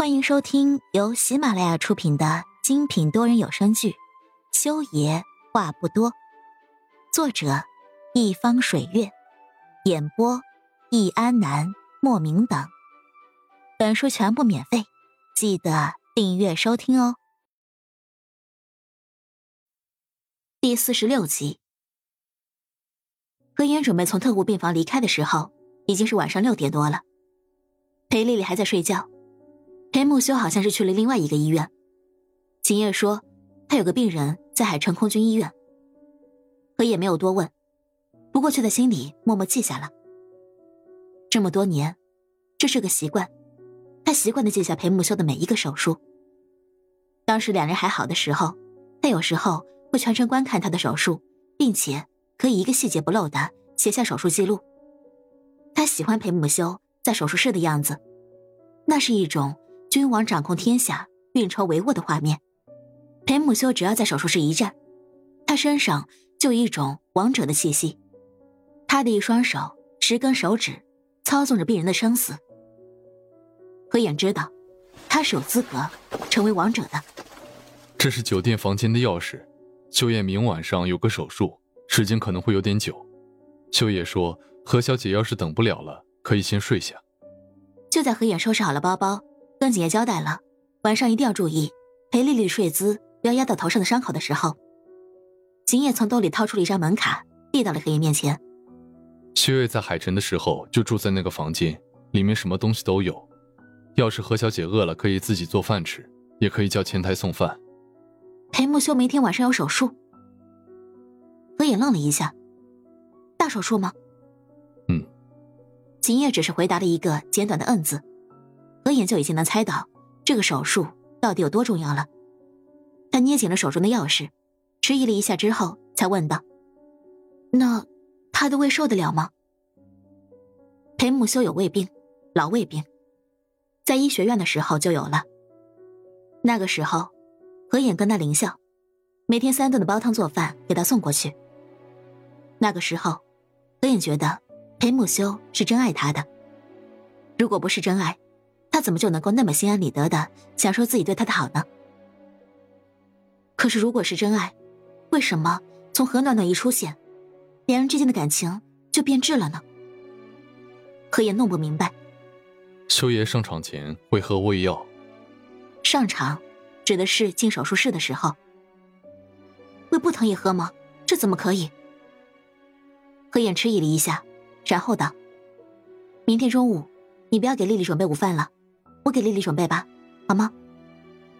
欢迎收听由喜马拉雅出品的精品多人有声剧《修爷话不多》，作者：一方水月，演播：易安南、莫名等。本书全部免费，记得订阅收听哦。第四十六集，何言准备从特护病房离开的时候，已经是晚上六点多了。裴丽丽还在睡觉。裴木修好像是去了另外一个医院。秦叶说，他有个病人在海城空军医院。何也没有多问，不过却在心里默默记下了。这么多年，这是个习惯，他习惯的记下裴木修的每一个手术。当时两人还好的时候，他有时候会全程观看他的手术，并且可以一个细节不漏的写下手术记录。他喜欢裴木修在手术室的样子，那是一种。君王掌控天下、运筹帷幄的画面，裴母修只要在手术室一站，他身上就有一种王者的气息。他的一双手，十根手指，操纵着病人的生死。何衍知道，他是有资格成为王者的。这是酒店房间的钥匙。秋叶明晚上有个手术，时间可能会有点久。秋叶说：“何小姐要是等不了了，可以先睡下。”就在何衍收拾好了包包。跟景叶交代了，晚上一定要注意裴丽丽睡姿不要压到头上的伤口的时候。景叶从兜里掏出了一张门卡，递到了何叶面前。薛瑞在海城的时候就住在那个房间，里面什么东西都有。要是何小姐饿了，可以自己做饭吃，也可以叫前台送饭。裴木修明天晚上有手术。何野愣了一下，大手术吗？嗯。景叶只是回答了一个简短的“嗯”字。何眼就已经能猜到这个手术到底有多重要了。他捏紧了手中的钥匙，迟疑了一下之后，才问道：“那他的胃受得了吗？”裴木修有胃病，老胃病，在医学院的时候就有了。那个时候，何眼跟他邻校，每天三顿的煲汤做饭给他送过去。那个时候，何眼觉得裴木修是真爱他的。如果不是真爱，他怎么就能够那么心安理得的享受自己对他的好呢？可是如果是真爱，为什么从何暖暖一出现，两人之间的感情就变质了呢？何言弄不明白。修爷上场前会喝胃药。上场，指的是进手术室的时候。胃不疼也喝吗？这怎么可以？何言迟疑了一下，然后道：“明天中午，你不要给丽丽准备午饭了。”我给丽丽准备吧，好吗？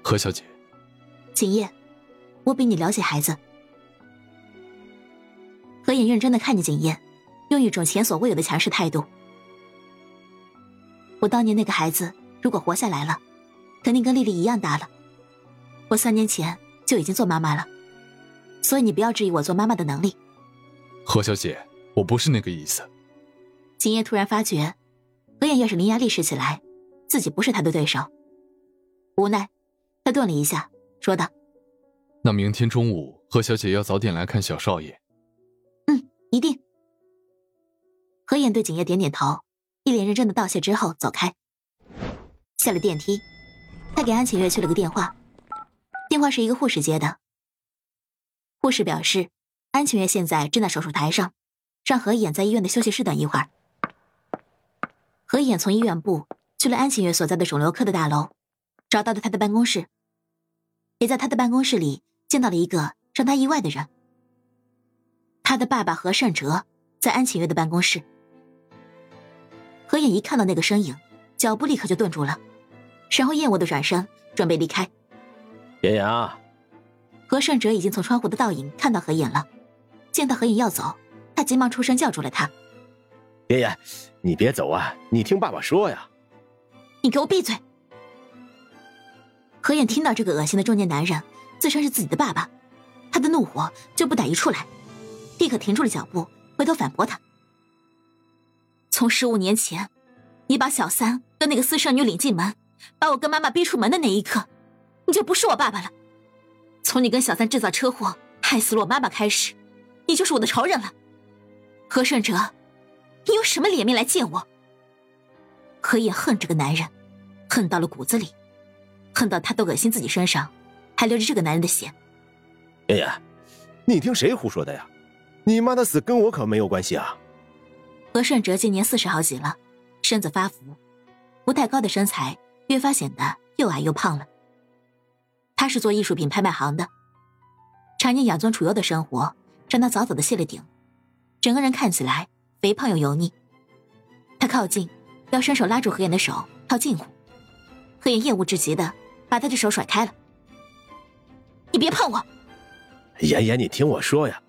何小姐，景叶，我比你了解孩子。何影认真的看着景叶，用一种前所未有的强势态度。我当年那个孩子，如果活下来了，肯定跟丽丽一样大了。我三年前就已经做妈妈了，所以你不要质疑我做妈妈的能力。何小姐，我不是那个意思。景叶突然发觉，何影要是伶牙俐齿起来。自己不是他的对手，无奈，他顿了一下，说道：“那明天中午，何小姐要早点来看小少爷。”“嗯，一定。”何言对景叶点点头，一脸认真的道谢之后走开。下了电梯，他给安晴月去了个电话，电话是一个护士接的。护士表示，安晴月现在正在手术台上，让何眼在医院的休息室等一会儿。何衍从医院部。去了安晴月所在的肿瘤科的大楼，找到了他的办公室，也在他的办公室里见到了一个让他意外的人。他的爸爸何善哲在安晴月的办公室。何影一看到那个身影，脚步立刻就顿住了，然后厌恶的转身准备离开。妍妍，何善哲已经从窗户的倒影看到何影了，见到何影要走，他急忙出声叫住了他：“妍妍，你别走啊，你听爸爸说呀。”你给我闭嘴！何燕听到这个恶心的中年男人自称是自己的爸爸，他的怒火就不打一处来，立刻停住了脚步，回头反驳他：“从十五年前，你把小三跟那个私生女领进门，把我跟妈妈逼出门的那一刻，你就不是我爸爸了。从你跟小三制造车祸害死了我妈妈开始，你就是我的仇人了。何顺哲，你有什么脸面来见我？”何也恨这个男人，恨到了骨子里。恨到他都恶心自己身上，还流着这个男人的血。爷爷，你听谁胡说的呀？你妈的死跟我可没有关系啊！何顺哲今年四十好几了，身子发福，不太高的身材越发显得又矮又胖了。他是做艺术品拍卖行的，常年养尊处优的生活让他早早的谢了顶，整个人看起来肥胖又油腻。他靠近，要伸手拉住何妍的手，套近乎。何妍厌恶至极的把他的手甩开了。你别碰我！妍妍，你听我说呀，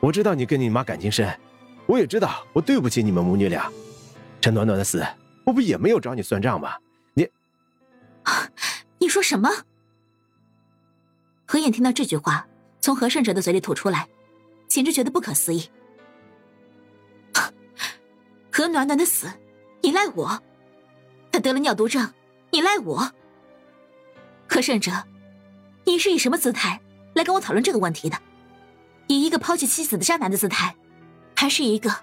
我知道你跟你妈感情深，我也知道我对不起你们母女俩。陈暖暖的死，我不也没有找你算账吗？你，你说什么？何燕听到这句话从何胜哲的嘴里吐出来，简直觉得不可思议。何暖暖的死，你赖我；他得了尿毒症，你赖我。何胜哲，你是以什么姿态来跟我讨论这个问题的？以一个抛弃妻子的渣男的姿态，还是一个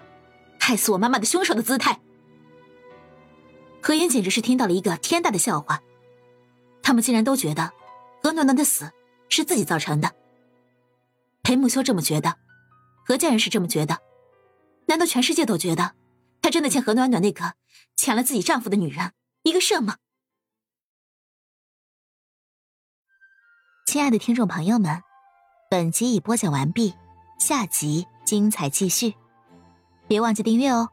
害死我妈妈的凶手的姿态？何言简直是听到了一个天大的笑话。他们竟然都觉得何暖暖的死是自己造成的。裴木修这么觉得，何家人是这么觉得，难道全世界都觉得？她真的欠何暖暖那个抢了自己丈夫的女人一个肾吗？亲爱的听众朋友们，本集已播讲完毕，下集精彩继续，别忘记订阅哦。